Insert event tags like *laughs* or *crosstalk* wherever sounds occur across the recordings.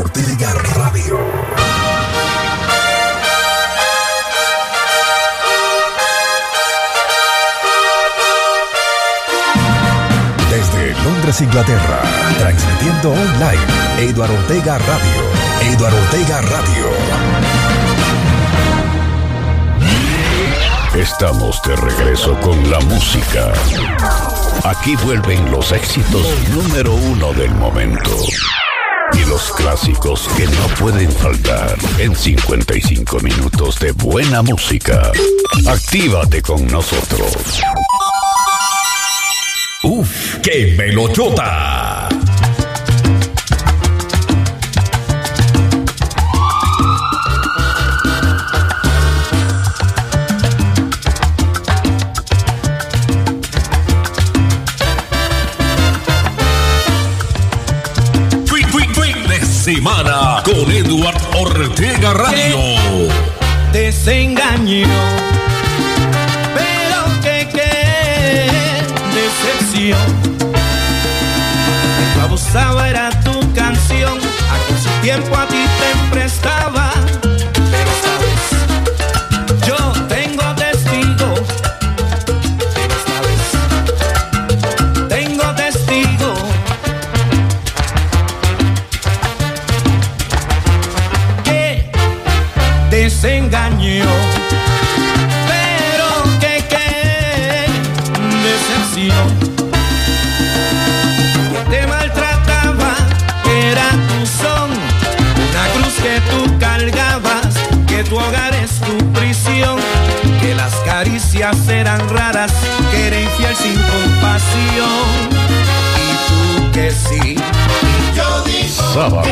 Ortega Radio. Desde Londres, Inglaterra, transmitiendo online, Eduardo Ortega Radio. Eduardo Ortega Radio. Estamos de regreso con la música. Aquí vuelven los éxitos número uno del momento. Y los clásicos que no pueden faltar en 55 minutos de buena música. Actívate con nosotros. ¡Uf! ¡Qué melochota! Con Eduard Ortega Radio. Desengaño, pero que qué decepción. Tu abusaba era tu canción, a que su tiempo a ti Sábado.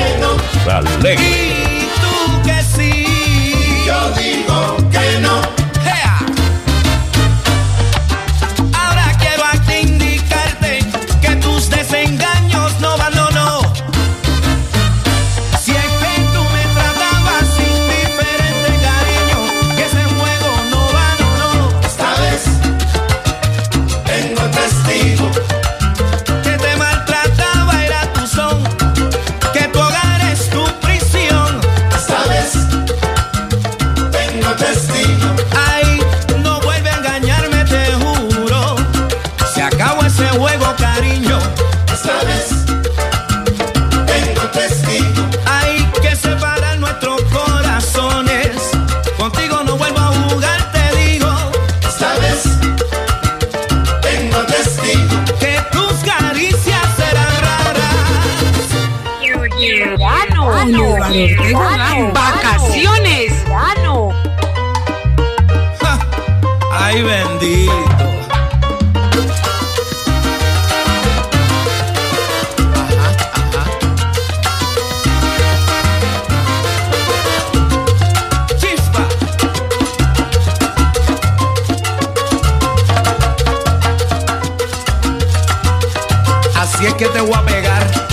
Es que te voy a pegar.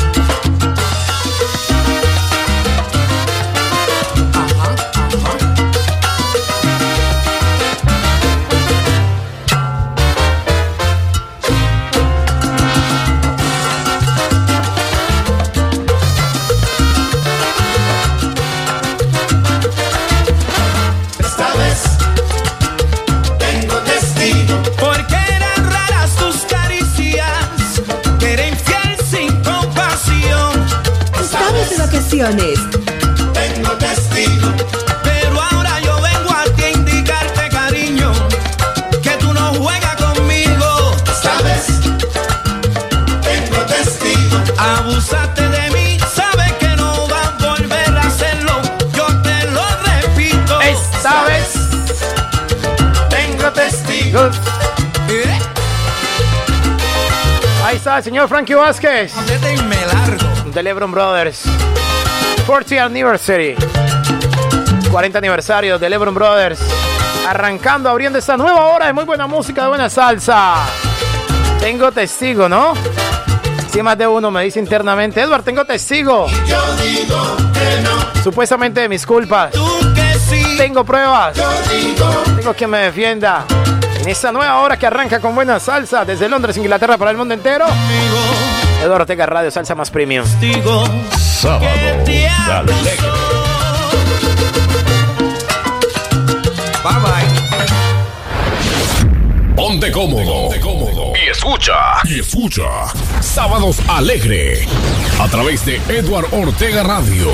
Está el señor Frankie Vázquez de Lebron Brothers. 40th Anniversary. 40 aniversario de Lebron Brothers. Arrancando, abriendo esta nueva hora de muy buena música, de buena salsa. Tengo testigo, ¿no? Si más de uno me dice internamente, Edward, tengo testigo. Yo digo que no. Supuestamente de mis culpas. Tú que sí. Tengo pruebas. Yo digo Tengo quien me defienda. En esta nueva hora que arranca con buena salsa desde Londres, Inglaterra para el mundo entero. Eduardo Ortega Radio, salsa más premium. Sábado Alegre. Bye bye. Ponte cómodo. Ponte cómodo. Y escucha. Y escucha. Sábados Alegre. A través de Edward Ortega Radio.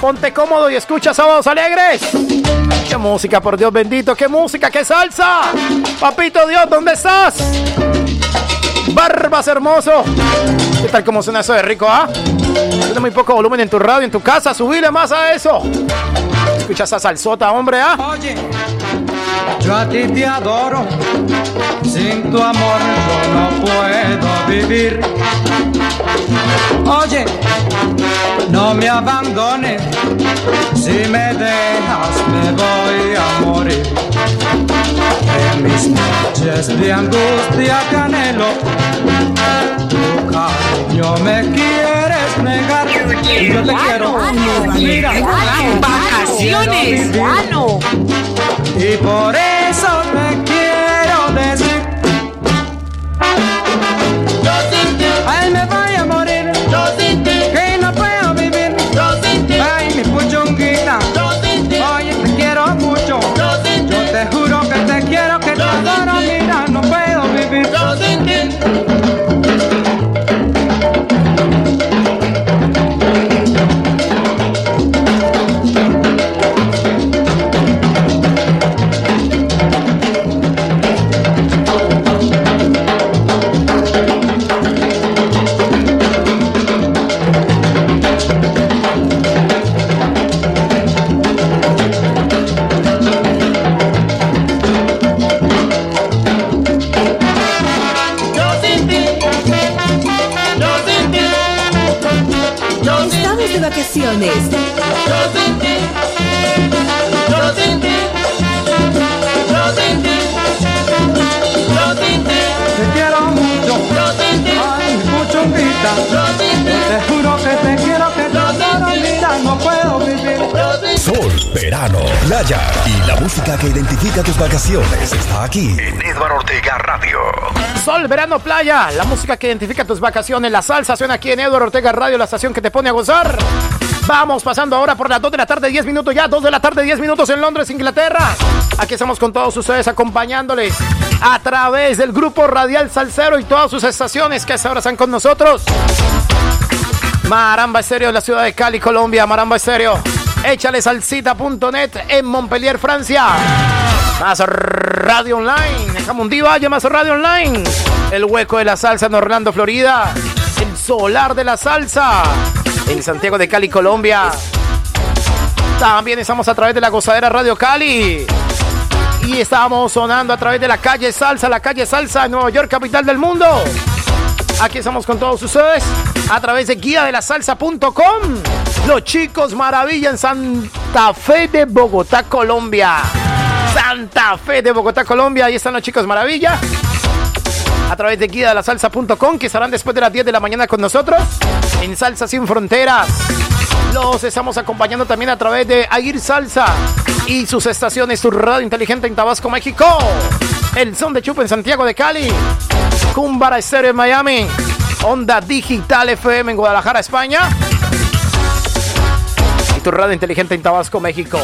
Ponte cómodo y escucha Sábados Alegres. ¡Qué música, por Dios bendito! ¡Qué música, qué salsa! Papito Dios, ¿dónde estás? Barbas hermoso. ¿Qué tal como suena eso de rico, ah? Tiene muy poco volumen en tu radio, en tu casa. Subile más a eso. Escucha esa salsota, hombre, ah. Oye, yo a ti te adoro. Sin tu amor yo no puedo vivir. Oye, no me abandones. Si me dejas me voy a morir. En mis noches de angustia que anhelo, tu cariño me quieres negar. Y yo te quiero. Mira, Vacaciones. y por eso te quiero que identifica tus vacaciones está aquí en Edward Ortega Radio. Sol, verano, playa. La música que identifica tus vacaciones. La salsa suena aquí en Eduardo Ortega Radio, la estación que te pone a gozar. Vamos pasando ahora por las 2 de la tarde, 10 minutos ya. 2 de la tarde, 10 minutos en Londres, Inglaterra. Aquí estamos con todos ustedes acompañándoles a través del grupo Radial Salcero y todas sus estaciones que hasta ahora están con nosotros. Maramba Estéreo la ciudad de Cali, Colombia. Maramba Estéreo. Échale salsita.net en Montpellier, Francia. Más Radio Online. Jamón Diva, más Radio Online. El hueco de la salsa en Orlando, Florida. El solar de la salsa en Santiago de Cali, Colombia. También estamos a través de la gozadera Radio Cali. Y estamos sonando a través de la calle Salsa, la calle Salsa en Nueva York, capital del mundo. Aquí estamos con todos ustedes a través de guía de la salsa.com. Los chicos maravilla en Santa Fe de Bogotá, Colombia. Santa Fe de Bogotá, Colombia. Ahí están los chicos maravilla. A través de guía de la salsa.com que estarán después de las 10 de la mañana con nosotros en Salsa Sin Fronteras. Los estamos acompañando también a través de Aguir Salsa y sus estaciones, su radio inteligente en Tabasco, México. El son de Chupa en Santiago de Cali. Cumbara Estéreo en Miami. Onda Digital FM en Guadalajara, España. Tu radio inteligente en Tabasco, México.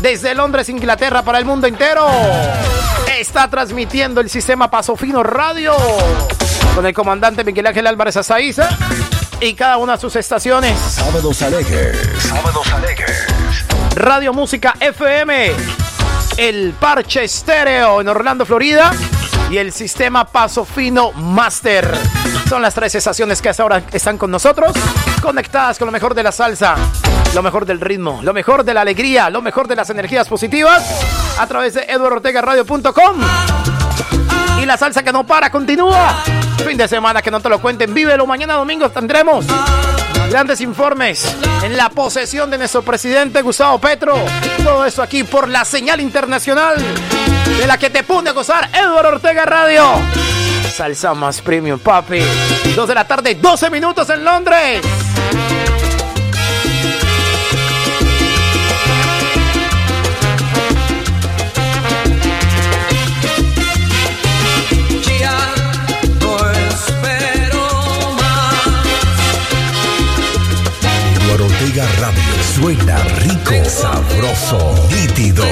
Desde Londres, Inglaterra, para el mundo entero. Está transmitiendo el sistema Paso Fino Radio. Con el comandante Miguel Ángel Álvarez Azaiza. Y cada una de sus estaciones. Sábados Alegres. Sábados Alegres. Radio Música FM, el Parche Estéreo en Orlando, Florida y el sistema Paso Fino Master. Son las tres estaciones que hasta ahora están con nosotros, conectadas con lo mejor de la salsa, lo mejor del ritmo, lo mejor de la alegría, lo mejor de las energías positivas a través de eduardortegaradio.com. Y la salsa que no para continúa. Fin de semana que no te lo cuenten, vívelo. Mañana domingo tendremos grandes informes en la posesión de nuestro presidente Gustavo Petro. Todo eso aquí por la señal internacional de la que te pone a gozar Eduardo Ortega Radio. Salsa más premium, papi. Dos de la tarde, 12 minutos en Londres. Más Radio. Suena rico, sabroso, nítido.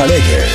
Alegres.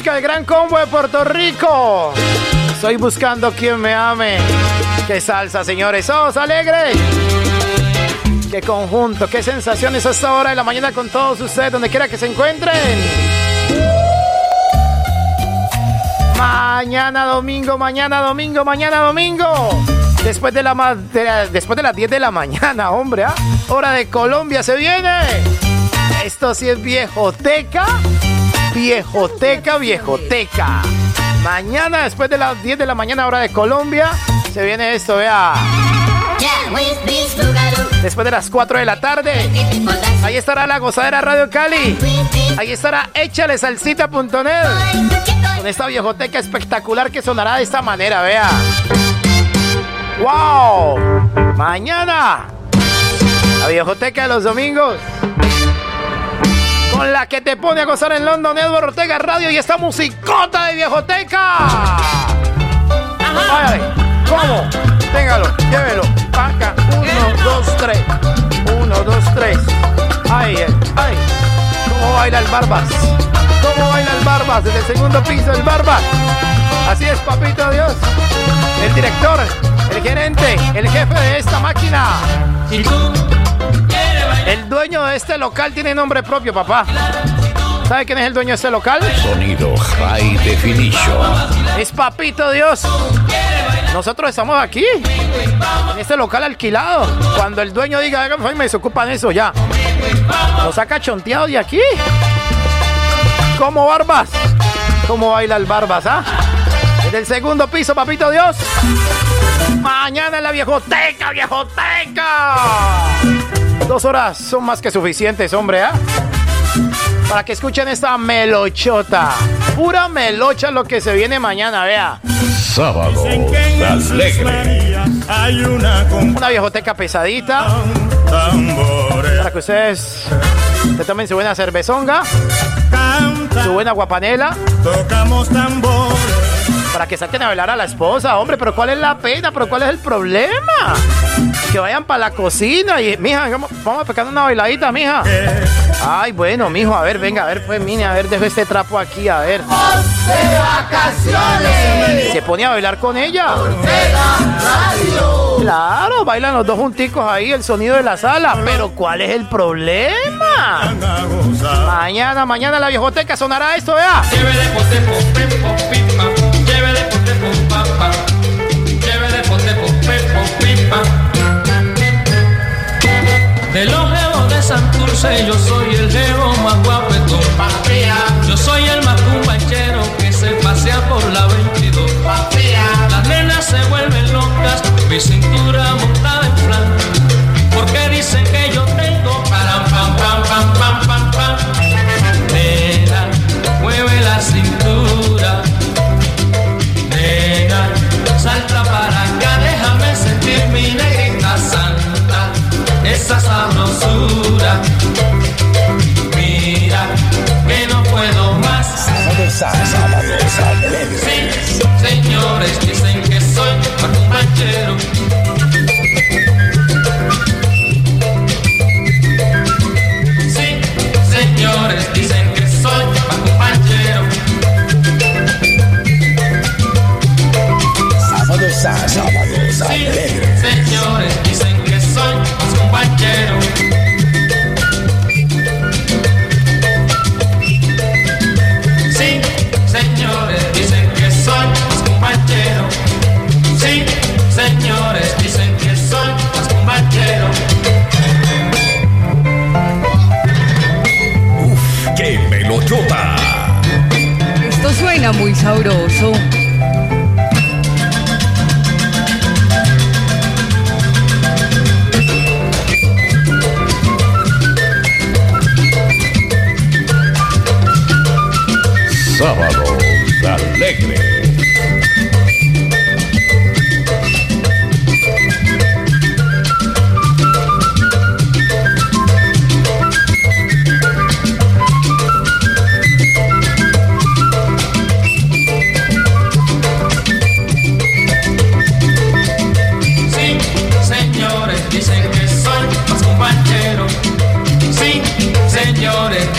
Música del Gran Combo de Puerto Rico. Estoy buscando quien me ame. Qué salsa, señores. ¡Sos alegres! Qué conjunto, qué sensaciones a esta hora de la mañana con todos ustedes, donde quiera que se encuentren. Mañana domingo, mañana domingo, mañana domingo. Después de, la, ma- después de las 10 de la mañana, *laughs* hombre, ¿ah? Hora de Colombia se viene. Esto sí es viejoteca. Viejoteca, viejoteca. Mañana, después de las 10 de la mañana, hora de Colombia, se viene esto, vea. Después de las 4 de la tarde, ahí estará la gozadera Radio Cali. Ahí estará échale salsita.net. Con esta viejoteca espectacular que sonará de esta manera, vea. ¡Wow! Mañana, la viejoteca de los domingos. Con la que te pone a gozar en London, Edward Ortega Radio y esta musicota de viejoteca. Váyale, ¿cómo? Téngalo, llévelo. Paca, uno, dos, tres. Uno, dos, tres. Ay, ay, ay. ¿Cómo baila el Barbas? ¿Cómo baila el Barbas? Desde el segundo piso el Barbas. Así es, papito Dios. El director, el gerente, el jefe de esta máquina. El dueño de este local tiene nombre propio, papá. ¿Sabe quién es el dueño de este local? Sonido High Definition. Es Papito Dios. Nosotros estamos aquí, en este local alquilado. Cuando el dueño diga, "Hagan favor", me desocupan eso ya. Nos saca chonteado de aquí. Como Barbas. ¿Cómo baila el Barbas, ah? Desde el segundo piso, Papito Dios. Mañana en la viejoteca, viejoteca. Dos horas son más que suficientes, hombre, ¿ah? Para que escuchen esta melochota. Pura melocha lo que se viene mañana, vea. Sábado alegre. Hay una Una viejoteca pesadita. tambores. Para que ustedes se tomen su buena cervezonga, Canta, su buena guapanela. tocamos tambores. Para que saquen a bailar a la esposa, hombre. Pero ¿cuál es la pena? ¿Pero cuál es el problema? Que vayan para la cocina y, mija, vamos, a pecar una bailadita, mija. Ay, bueno, mijo, a ver, venga, a ver, pues, mini, a ver, dejo este trapo aquí, a ver. Se pone a bailar con ella. Claro, bailan los dos junticos ahí, el sonido de la sala. Pero ¿cuál es el problema? Mañana, mañana la viejoteca sonará esto, vea. De los jevos de Santurce yo soy el jevo más guapetón. Yo soy el más cumbanchero que se pasea por la 22. Las nenas se vuelven locas, mi cintura montada en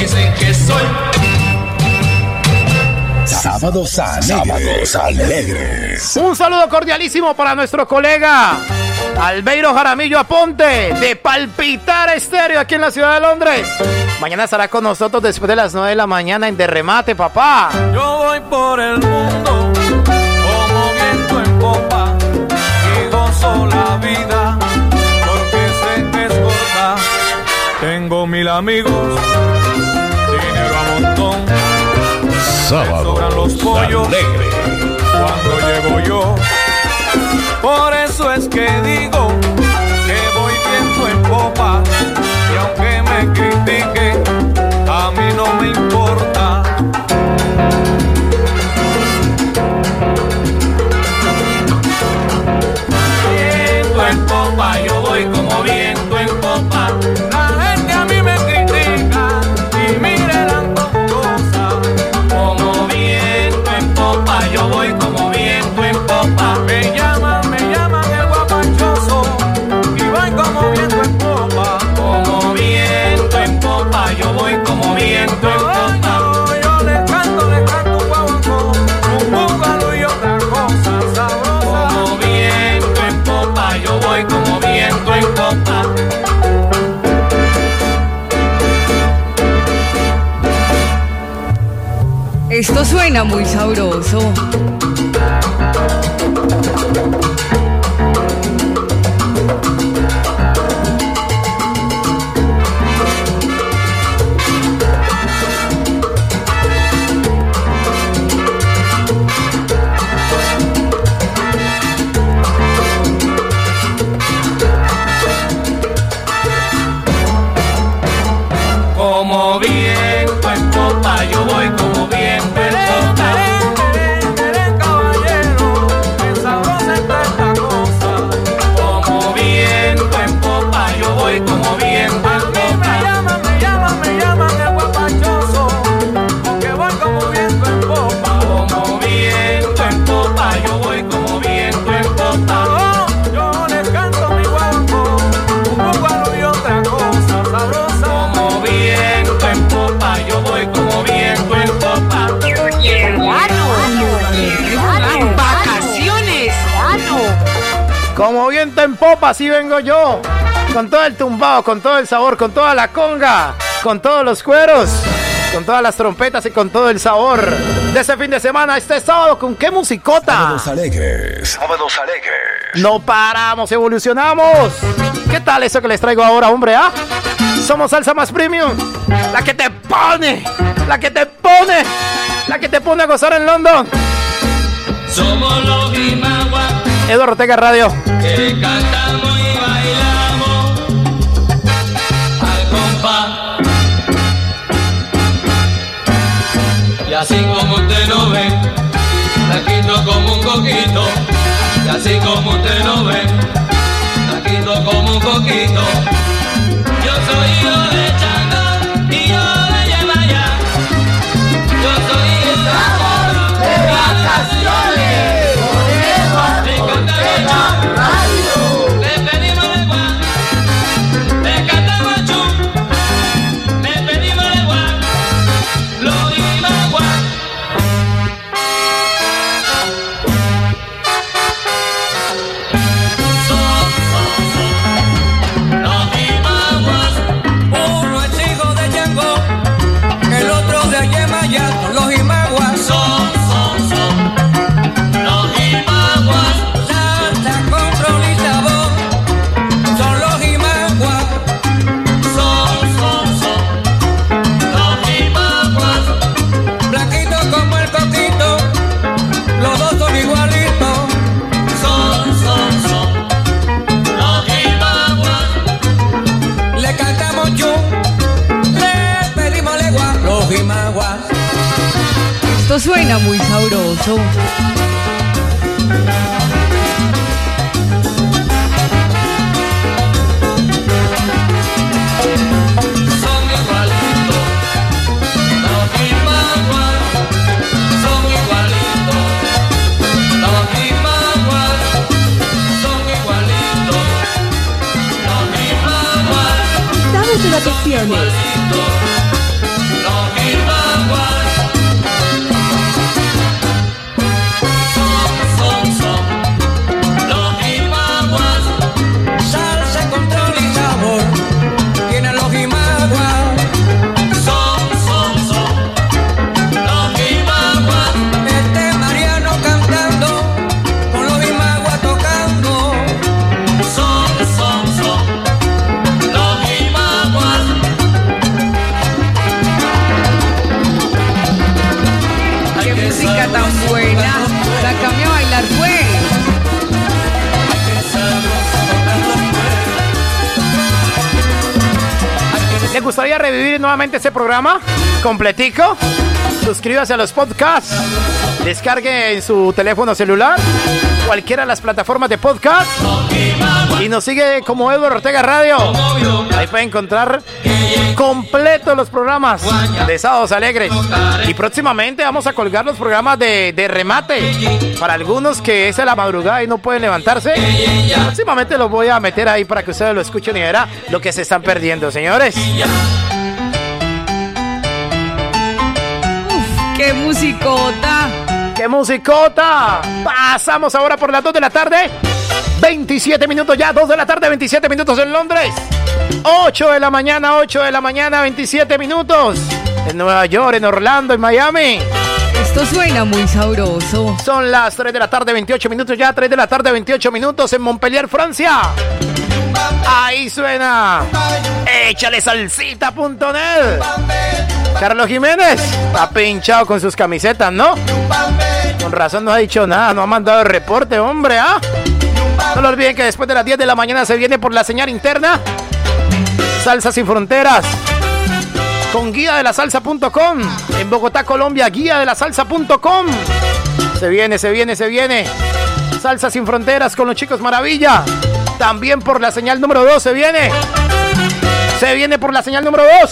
dicen que soy. Sábados alegres. Sábados alegres. Un saludo cordialísimo para nuestro colega Albeiro Jaramillo Aponte de Palpitar Estéreo aquí en la ciudad de Londres. Mañana estará con nosotros después de las 9 de la mañana en Derremate, papá. Yo voy por el mundo como viento en popa y gozo la vida porque sé que es corta. Tengo mil amigos, Sábados sobran los pollos. alegres. cuando llego yo. Por eso es que digo que voy viento en popa y aunque me critique, a mí no me importa. Suena muy sabroso. Con todo el tumbao, con todo el sabor, con toda la conga, con todos los cueros, con todas las trompetas y con todo el sabor de ese fin de semana, este sábado, ¿con qué musicota? Sábados alegres. Sábados alegres. No paramos, evolucionamos. ¿Qué tal eso que les traigo ahora, hombre? ¿Ah? Somos salsa más premium. La que te pone, la que te pone, la que te pone a gozar en London. Somos los Eduardo Ortega Radio. que cantamos así como usted lo ve, la quito como un coquito. Así como usted lo ve, la quito como un coquito. Suena muy sabroso. Son igualitos, los ese programa completico? Suscríbase a los podcasts. Descargue en su teléfono celular cualquiera de las plataformas de podcast. Y nos sigue como Eduardo Ortega Radio. Ahí puede encontrar completos los programas de Sábados Alegres. Y próximamente vamos a colgar los programas de, de remate. Para algunos que es a la madrugada y no pueden levantarse. Próximamente los voy a meter ahí para que ustedes lo escuchen y verá lo que se están perdiendo, señores. Qué musicota! ¡Qué musicota! Pasamos ahora por las 2 de la tarde. 27 minutos ya, 2 de la tarde, 27 minutos en Londres. 8 de la mañana, 8 de la mañana, 27 minutos. En Nueva York, en Orlando, en Miami. Esto suena muy sabroso. Son las 3 de la tarde, 28 minutos ya, 3 de la tarde, 28 minutos en Montpellier, Francia. Ahí suena. Échale salsita.net. Carlos Jiménez está pinchado con sus camisetas, ¿no? Con razón no ha dicho nada, no ha mandado el reporte, hombre, ¿ah? No lo olviden que después de las 10 de la mañana se viene por la señal interna. Salsa sin fronteras. Con guía de la salsa.com. En Bogotá, Colombia, guía de la salsa.com. Se viene, se viene, se viene. Salsa sin fronteras con los chicos maravilla. También por la señal número 2 se viene. Se viene por la señal número 2.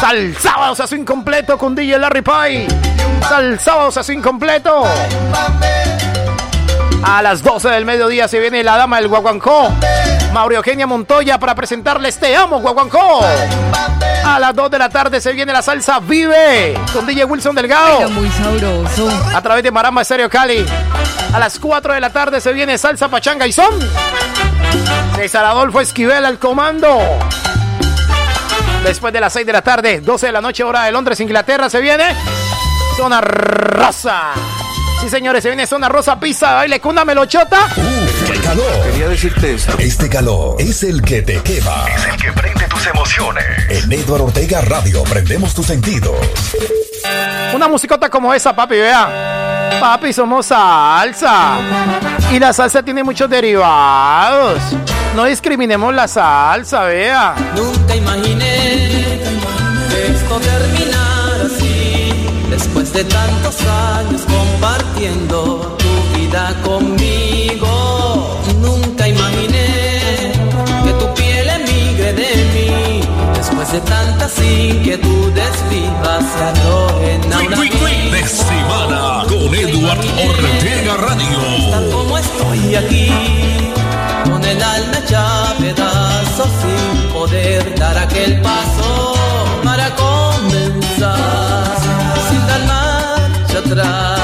Sal sábados así incompleto con DJ Larry Pie. Sal así incompleto. A las 12 del mediodía se viene la dama del Guaguancó. Mauro Eugenia Montoya para presentarles Te Amo Guaguancó. A las 2 de la tarde se viene la salsa Vive con DJ Wilson Delgado. Era muy sabroso. A través de Maramba Estéreo Cali. A las 4 de la tarde se viene salsa Pachanga y Son. César Adolfo Esquivel al comando. Después de las 6 de la tarde, 12 de la noche, hora de Londres, Inglaterra, se viene Zona Rosa. Sí, señores, se viene Zona Rosa Pizza, baile con una melochota. ¡Uf, qué calor! Quería decirte esto. Este calor es el que te quema. Es el que prende tus emociones. En Edward Ortega Radio prendemos tus sentidos. Una musicota como esa, papi, vea. Papi, somos salsa. Y la salsa tiene muchos derivados. No discriminemos la salsa, vea. Nunca imaginé esto terminara así. Después de tantos años compartiendo tu vida conmigo. Nunca imaginé que tu piel emigre de mí. Después de tantas inquietudes vivas se arrojen a una de semana con Edward Ortega Radio. estar como estoy aquí, con el alma hecha pedazos sin poder dar aquel paso para comenzar, sin dar marcha atrás.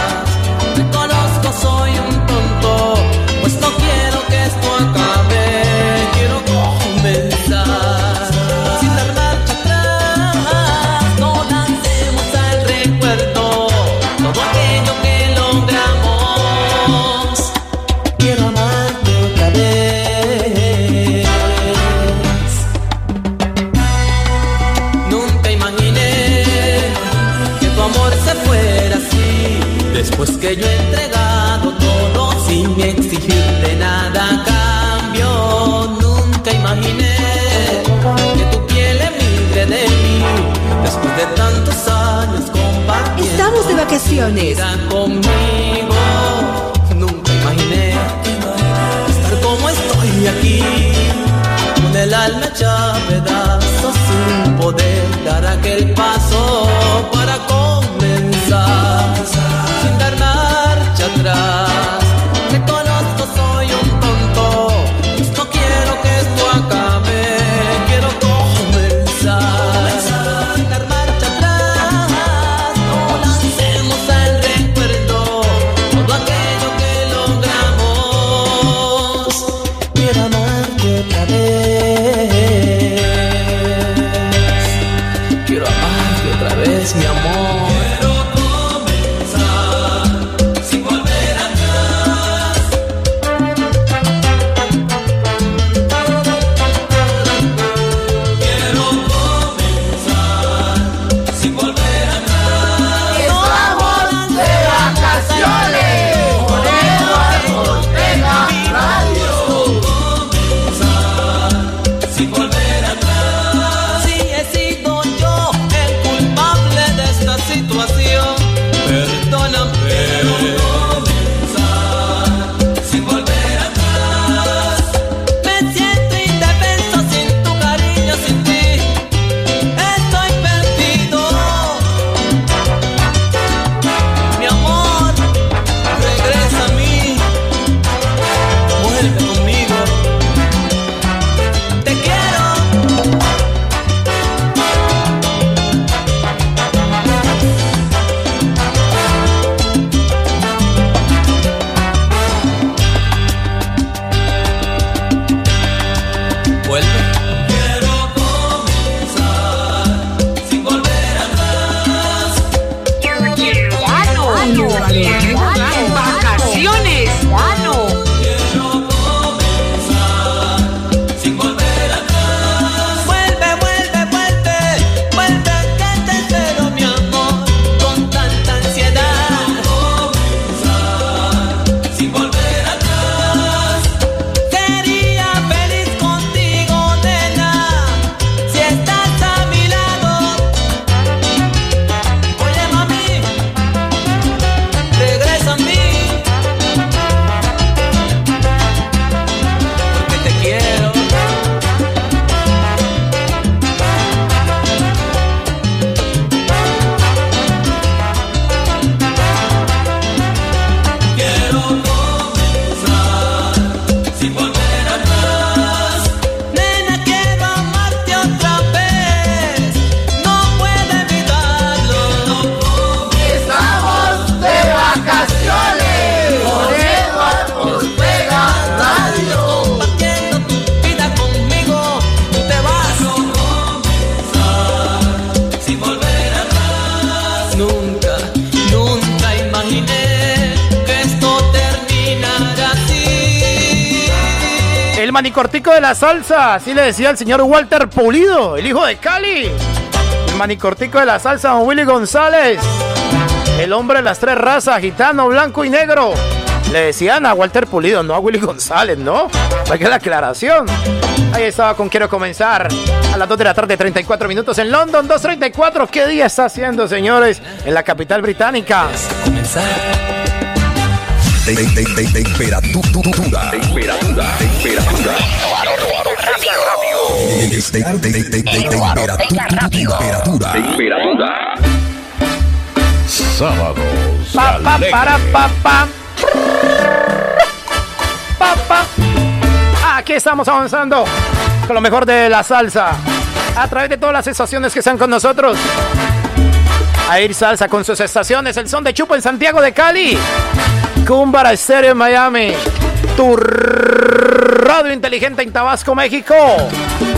Estamos de vacaciones. conmigo. Nunca imaginé estar como estoy aquí, con el alma pedazos sin poder dar aquel paso salsa, así le decía el señor Walter Pulido, el hijo de Cali. El manicortico de la salsa, don Willy González. El hombre de las tres razas, gitano, blanco y negro. Le decían a Walter Pulido, no a Willy González, ¿no? Para que la aclaración. Ahí estaba con Quiero Comenzar. A las 2 de la tarde, 34 minutos en London, 2.34. ¿Qué día está haciendo, señores? En la capital británica. De, temperatura. Temperatura. Sábados. Pa, pa, para, pa, pa. Pa, pa. Aquí estamos avanzando con lo mejor de la salsa. A través de todas las estaciones que están con nosotros. A ir salsa con sus estaciones. El son de Chupo en Santiago de Cali. Cumbara Estéreo en Miami. Tu radio inteligente en Tabasco, México.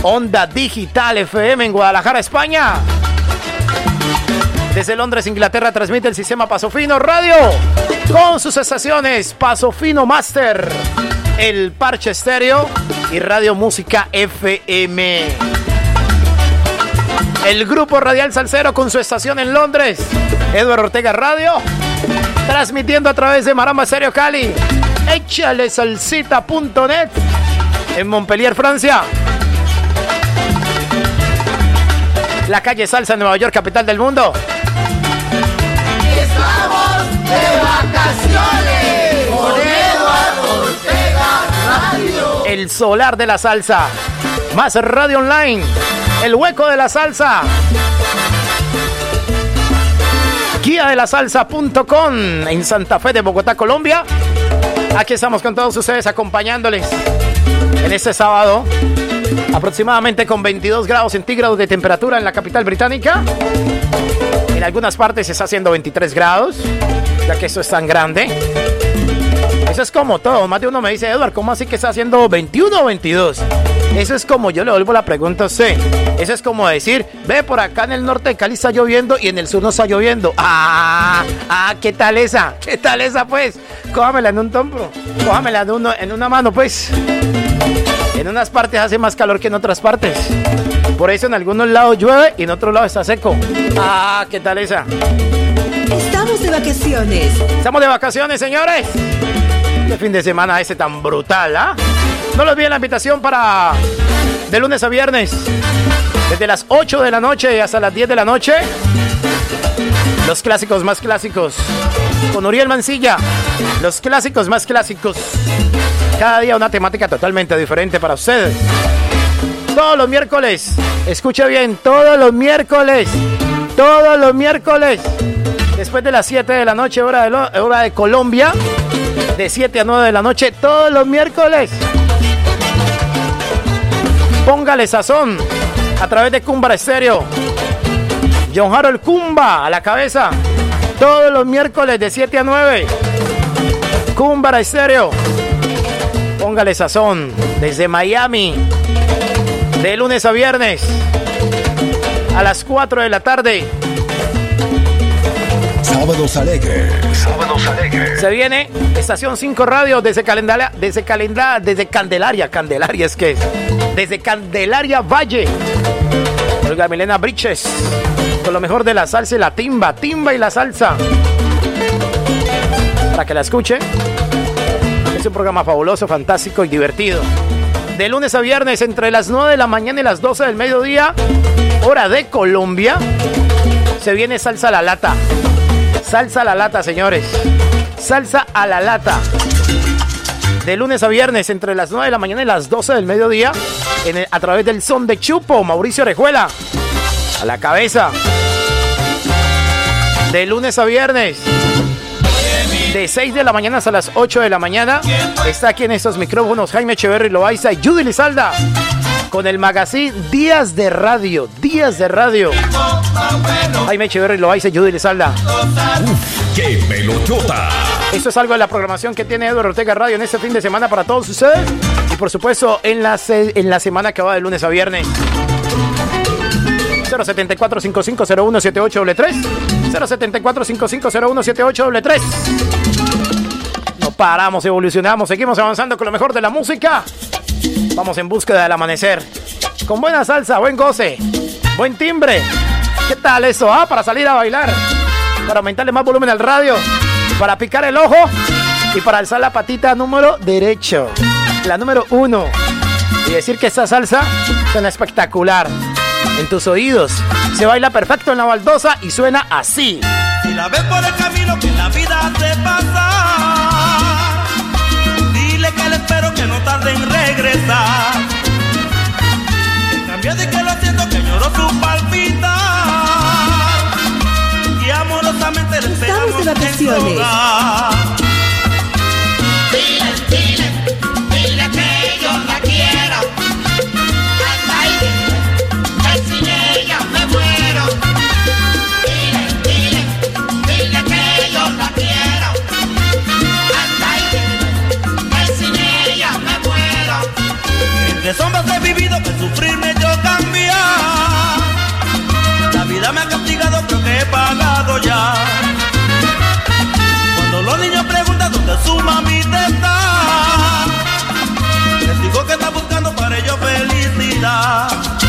Onda Digital FM en Guadalajara, España. Desde Londres, Inglaterra, transmite el sistema Paso Fino Radio con sus estaciones Paso Fino Master, el Parche Estéreo y Radio Música FM. El grupo radial Salcero con su estación en Londres, Eduardo Ortega Radio, transmitiendo a través de Maramba Estéreo Cali, échale salsita.net en Montpellier, Francia. La calle Salsa en Nueva York, capital del mundo. El solar de la salsa. Más radio online. El hueco de la salsa. Guía de la salsa.com en Santa Fe de Bogotá, Colombia. Aquí estamos con todos ustedes acompañándoles en este sábado. Aproximadamente con 22 grados centígrados de temperatura en la capital británica. En algunas partes está haciendo 23 grados, ya que esto es tan grande. Eso es como todo. Más de uno me dice, Edward, ¿cómo así que está haciendo 21 o 22? Eso es como yo le vuelvo la pregunta a usted. Eso es como decir, ve por acá en el norte de Cali está lloviendo y en el sur no está lloviendo. Ah, ah, ¿qué tal esa? ¿Qué tal esa pues? Cójamela en un tombro. Cójamela en, uno, en una mano pues. En unas partes hace más calor que en otras partes. Por eso en algunos lados llueve y en otros lados está seco. Ah, ¿qué tal esa? Estamos de vacaciones. Estamos de vacaciones, señores. Qué fin de semana ese tan brutal, ¿ah? No les olviden la invitación para de lunes a viernes, desde las 8 de la noche hasta las 10 de la noche. Los clásicos más clásicos. Con Uriel Mancilla. Los clásicos más clásicos. Cada día una temática totalmente diferente para ustedes. Todos los miércoles. Escuche bien, todos los miércoles. Todos los miércoles. Después de las 7 de la noche, hora de, hora de Colombia. De 7 a 9 de la noche, todos los miércoles. Póngale sazón a través de Cumbra Estéreo. John Harold Cumba a la cabeza. Todos los miércoles de 7 a 9. Cumbra Estéreo. Póngale sazón desde Miami. De lunes a viernes. A las 4 de la tarde. Sábados alegres. Sábados alegres. Se viene Estación 5 Radio desde Calendala, desde desde Candelaria, Candelaria es que es. Desde Candelaria Valle. Olga Milena Briches. Con lo mejor de la salsa y la timba, timba y la salsa. Para que la escuche. Es un programa fabuloso, fantástico y divertido. De lunes a viernes entre las 9 de la mañana y las 12 del mediodía, hora de Colombia, se viene salsa a la lata. Salsa a la lata, señores. Salsa a la lata. De lunes a viernes, entre las 9 de la mañana y las 12 del mediodía, a través del son de Chupo, Mauricio Orejuela. A la cabeza. De lunes a viernes. De 6 de la mañana hasta las 8 de la mañana. Está aquí en estos micrófonos Jaime Echeverry Loaiza y Judy Lizalda. Con el magazine Días de Radio. Días de Radio. Jaime Echeverry Loaiza y Judy Lizalda. ¡Qué! Esto es algo de la programación que tiene Eduardo Ortega Radio en este fin de semana para todos ustedes. Y por supuesto, en la, en la semana que va de lunes a viernes. 074 5501 3 074 5501 3 No paramos, evolucionamos, seguimos avanzando con lo mejor de la música. Vamos en búsqueda del amanecer. Con buena salsa, buen goce, buen timbre. ¿Qué tal eso, ah? Para salir a bailar, para aumentarle más volumen al radio, para picar el ojo y para alzar la patita número derecho, la número uno. Y decir que esta salsa suena espectacular. En tus oídos se baila perfecto en la baldosa y suena así. Si la ves por el camino que la vida te pasa, dile que le espero que no tarde en regresar. En cambio de que lo siento que lloro su muero. Entre sombras he vivido que sufrirme yo cambiar. La vida me ha castigado, creo que he pagado ya. Su mamita está, les digo que está buscando para ellos felicidad.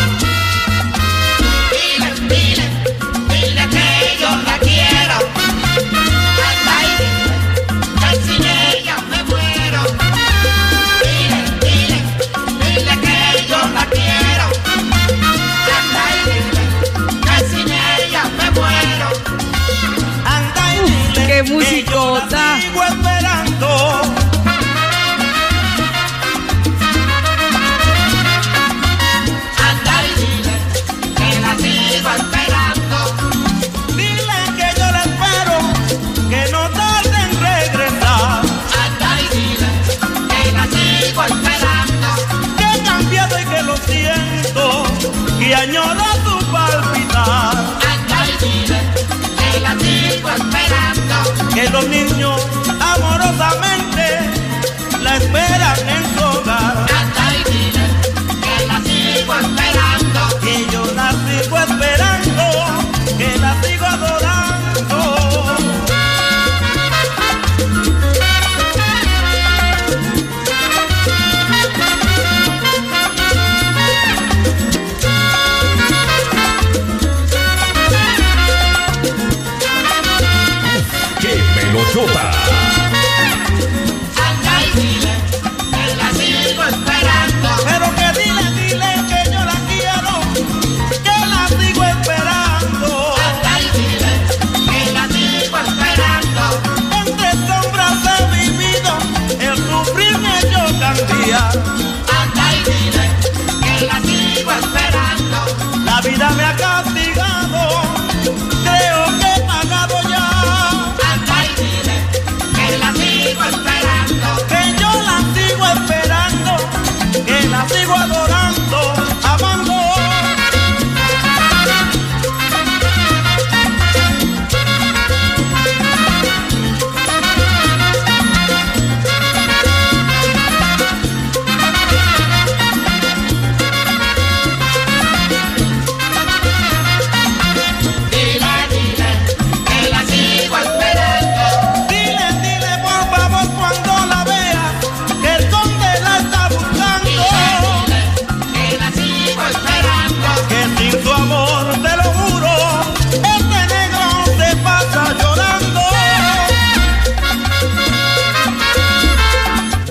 Los niños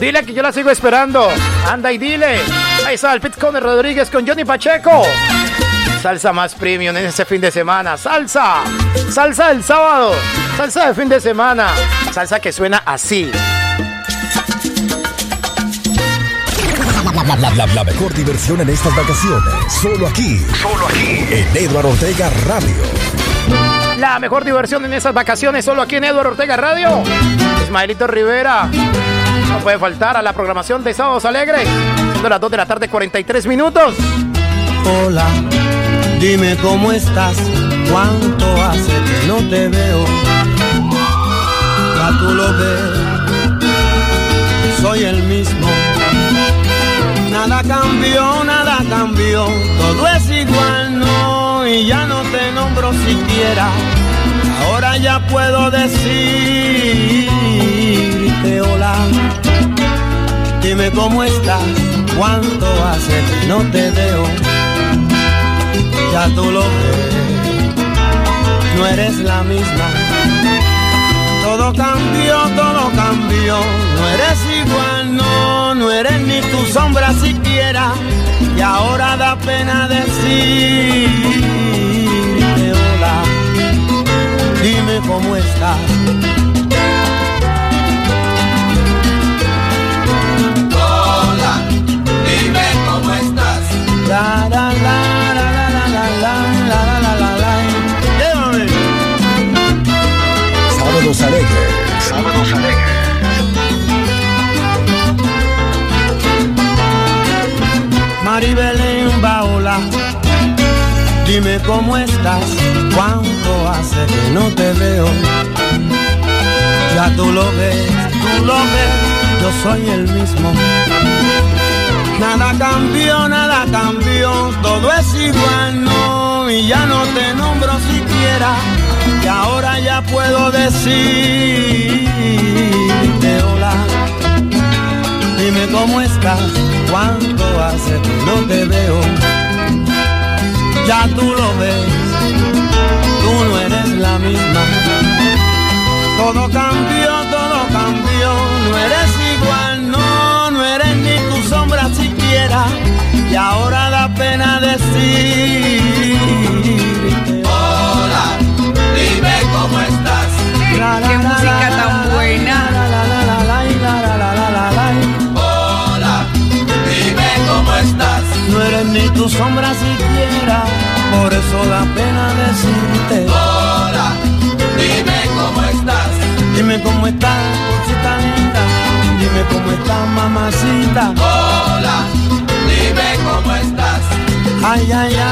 Dile que yo la sigo esperando. Anda y dile. Ahí está el Pit Conde Rodríguez con Johnny Pacheco. Salsa más premium en ese fin de semana. Salsa. Salsa del sábado. Salsa de fin de semana. Salsa que suena así. La, la- la- la mejor diversión en estas vacaciones. Solo aquí. Solo aquí. En Eduardo Ortega Radio. La mejor diversión en esas vacaciones solo aquí en Eduardo Ortega Radio. Ismaelito Rivera. No puede faltar a la programación de Sábados Alegres. Siendo las 2 de la tarde, 43 minutos. Hola, dime cómo estás, cuánto hace que no te veo. Ya tú lo ves, soy el mismo. Nada cambió, nada cambió, todo es igual, no, y ya no te nombro siquiera. Ahora ya puedo decirte hola, dime cómo estás, cuánto hace que no te veo. Ya tú lo ves, no eres la misma. Todo cambió, todo cambió. No eres igual, no, no eres ni tu sombra siquiera. Y ahora da pena hola. Dime cómo estás. Dime cómo estás, cuánto hace que no te veo. Ya tú lo ves, tú lo ves, yo soy el mismo. Nada cambió, nada cambió, todo es igual, no, y ya no te nombro siquiera, y ahora ya puedo decirte hola. Dime cómo estás, cuánto hace que no te veo. Ya tú lo ves, tú no eres la misma. Todo cambió, todo cambió, no eres igual, no, no eres ni tu sombra siquiera. Y ahora da pena decirte Hola, dime cómo estás. Qué música ni tu sombra siquiera, por eso da pena decirte. Hola, dime cómo estás. Dime cómo estás, cosita linda. Dime cómo estás, mamacita. Hola, dime cómo estás. Ay, ay, ay, ay,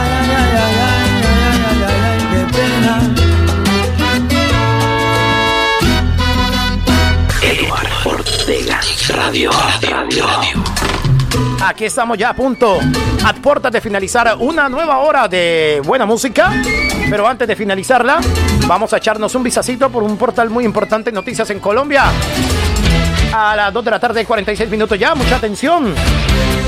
ay, ay, ay, ay, ay, ay, ay, ay, qué pena. Eduardo Ortega Radio. Radio. Aquí estamos ya a punto, a puertas de finalizar una nueva hora de buena música. Pero antes de finalizarla, vamos a echarnos un visacito por un portal muy importante, Noticias en Colombia. A las 2 de la tarde, 46 minutos ya, mucha atención.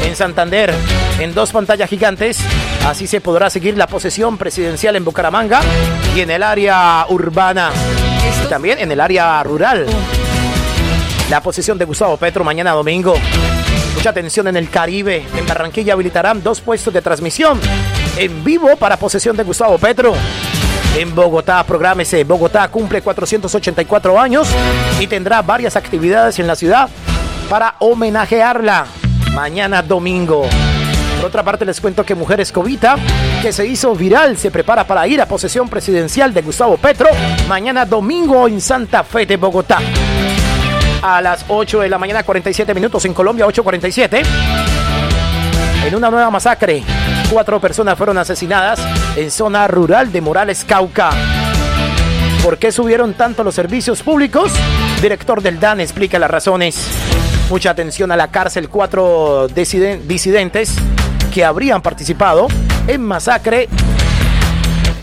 En Santander, en dos pantallas gigantes, así se podrá seguir la posesión presidencial en Bucaramanga y en el área urbana. Y también en el área rural. La posesión de Gustavo Petro mañana domingo. Mucha atención en el Caribe. En Barranquilla habilitarán dos puestos de transmisión en vivo para posesión de Gustavo Petro. En Bogotá, prográmese. Bogotá cumple 484 años y tendrá varias actividades en la ciudad para homenajearla mañana domingo. Por otra parte, les cuento que Mujer Escobita, que se hizo viral, se prepara para ir a posesión presidencial de Gustavo Petro mañana domingo en Santa Fe de Bogotá a las 8 de la mañana, 47 minutos en Colombia, 8.47. En una nueva masacre, cuatro personas fueron asesinadas en zona rural de Morales, Cauca. ¿Por qué subieron tanto los servicios públicos? Director del DAN explica las razones. Mucha atención a la cárcel, cuatro disiden- disidentes que habrían participado en masacre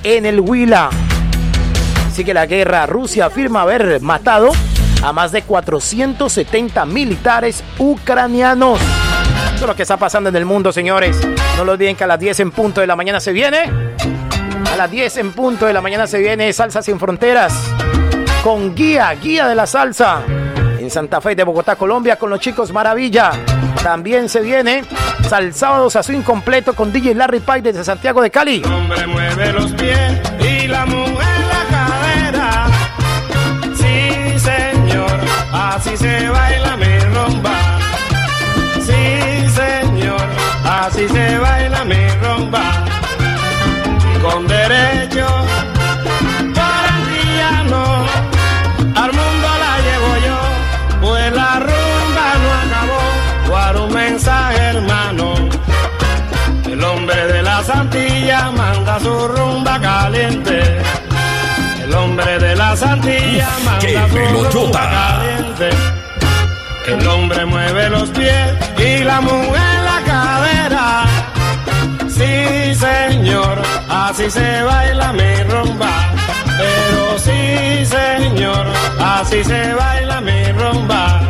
en el Huila. Sigue la guerra. Rusia afirma haber matado a más de 470 militares ucranianos. Esto es lo que está pasando en el mundo, señores. No lo olviden que a las 10 en punto de la mañana se viene. A las 10 en punto de la mañana se viene Salsa Sin Fronteras. Con guía, guía de la salsa. En Santa Fe de Bogotá, Colombia, con los chicos Maravilla. También se viene Salsábados a su incompleto con DJ Larry Pike desde Santiago de Cali. hombre mueve los pies y la mujer así se baila mi rumba. Sí, señor, así se baila mi rumba. Con derecho, barranquillano, al mundo la llevo yo, pues la rumba no acabó. Guarda un mensaje, hermano. El hombre de la Santilla manda su rumba caliente. El hombre de la Santilla manda ¡Qué. El hombre mueve los pies y la mujer la cadera. Sí, señor, así se baila mi rumba. Pero sí, señor, así se baila mi rumba.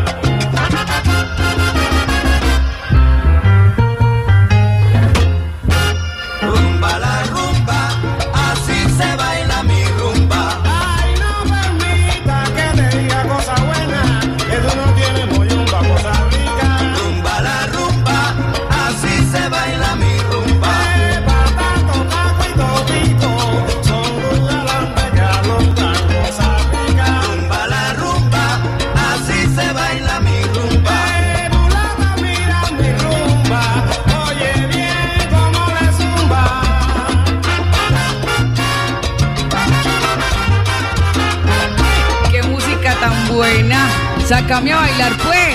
Sácame a bailar, pues.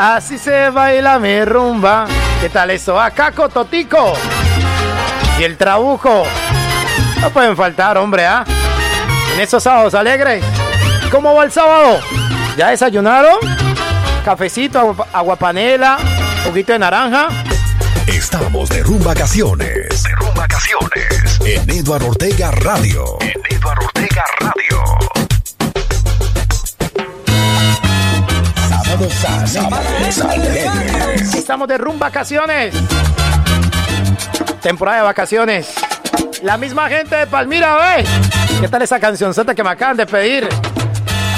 Así se baila mi rumba. ¿Qué tal eso? A Caco Totico y el trabujo. No pueden faltar, hombre, ¿ah? En esos sábados alegres. ¿Cómo va el sábado? ¿Ya desayunaron? Cafecito, agua, aguapanela, poquito de naranja. Estamos de rumbacaciones. De rumbacaciones. En Eduardo Ortega Radio. Estamos de rumba vacaciones. Temporada de vacaciones. La misma gente de Palmira, ¿ve? ¿Qué tal esa cancioncita que me acaban de pedir?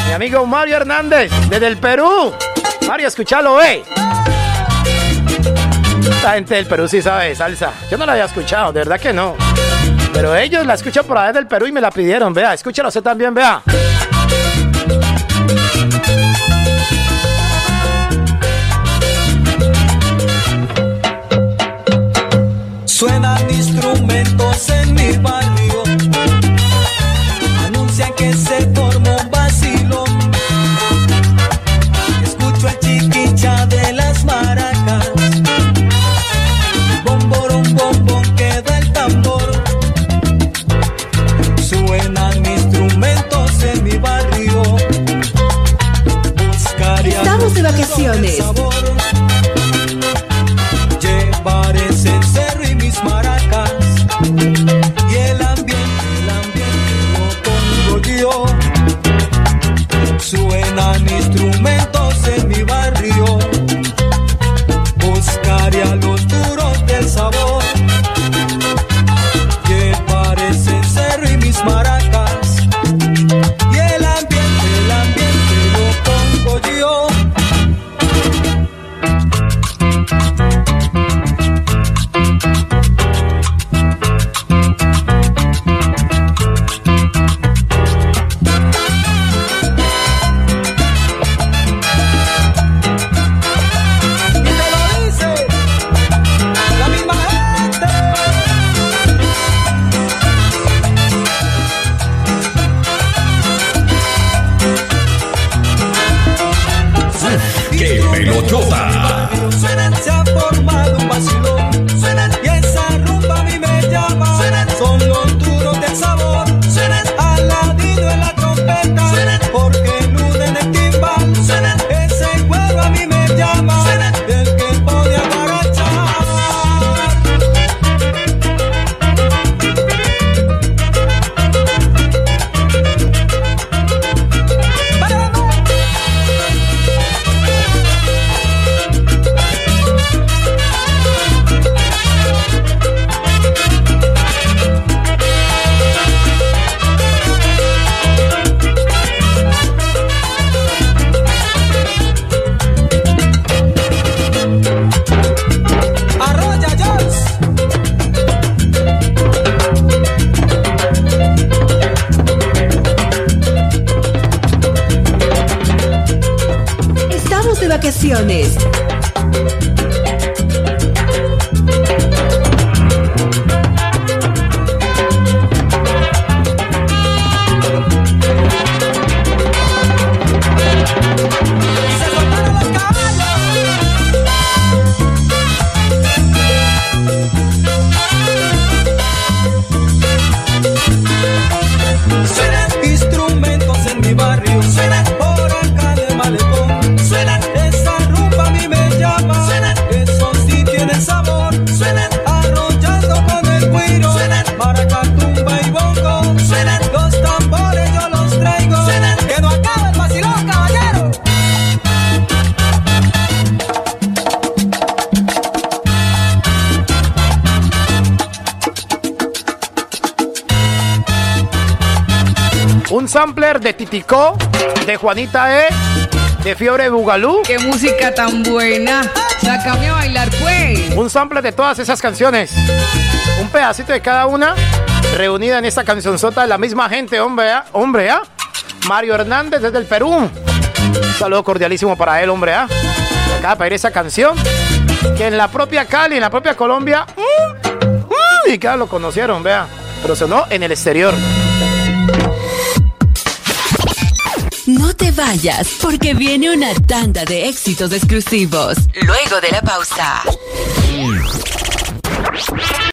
Mi amigo Mario Hernández, desde el Perú. Mario, escúchalo, ¿ve? La gente del Perú sí sabe salsa. Yo no la había escuchado, de verdad que no. Pero ellos la escuchan por allá del Perú y me la pidieron, vea. Escúchalo usted también, vea. Suenan instrumentos en mi barrio, Producciones. Titicó, de Juanita E, de Fiebre Bugalú. Qué música tan buena. Sácame a bailar, pues. Un sampler de todas esas canciones. Un pedacito de cada una reunida en esta cancionzota de la misma gente, hombre, ¿ah? Hombre, ¿ah? Mario Hernández desde el Perú. Un saludo cordialísimo para él, hombre, ¿ah? Acaba de pedir esa canción que en la propia Cali, en la propia Colombia, mm, mm, y que lo conocieron, vea. Pero sonó en el exterior. Te vayas, porque viene una tanda de éxitos exclusivos. Luego de la pausa.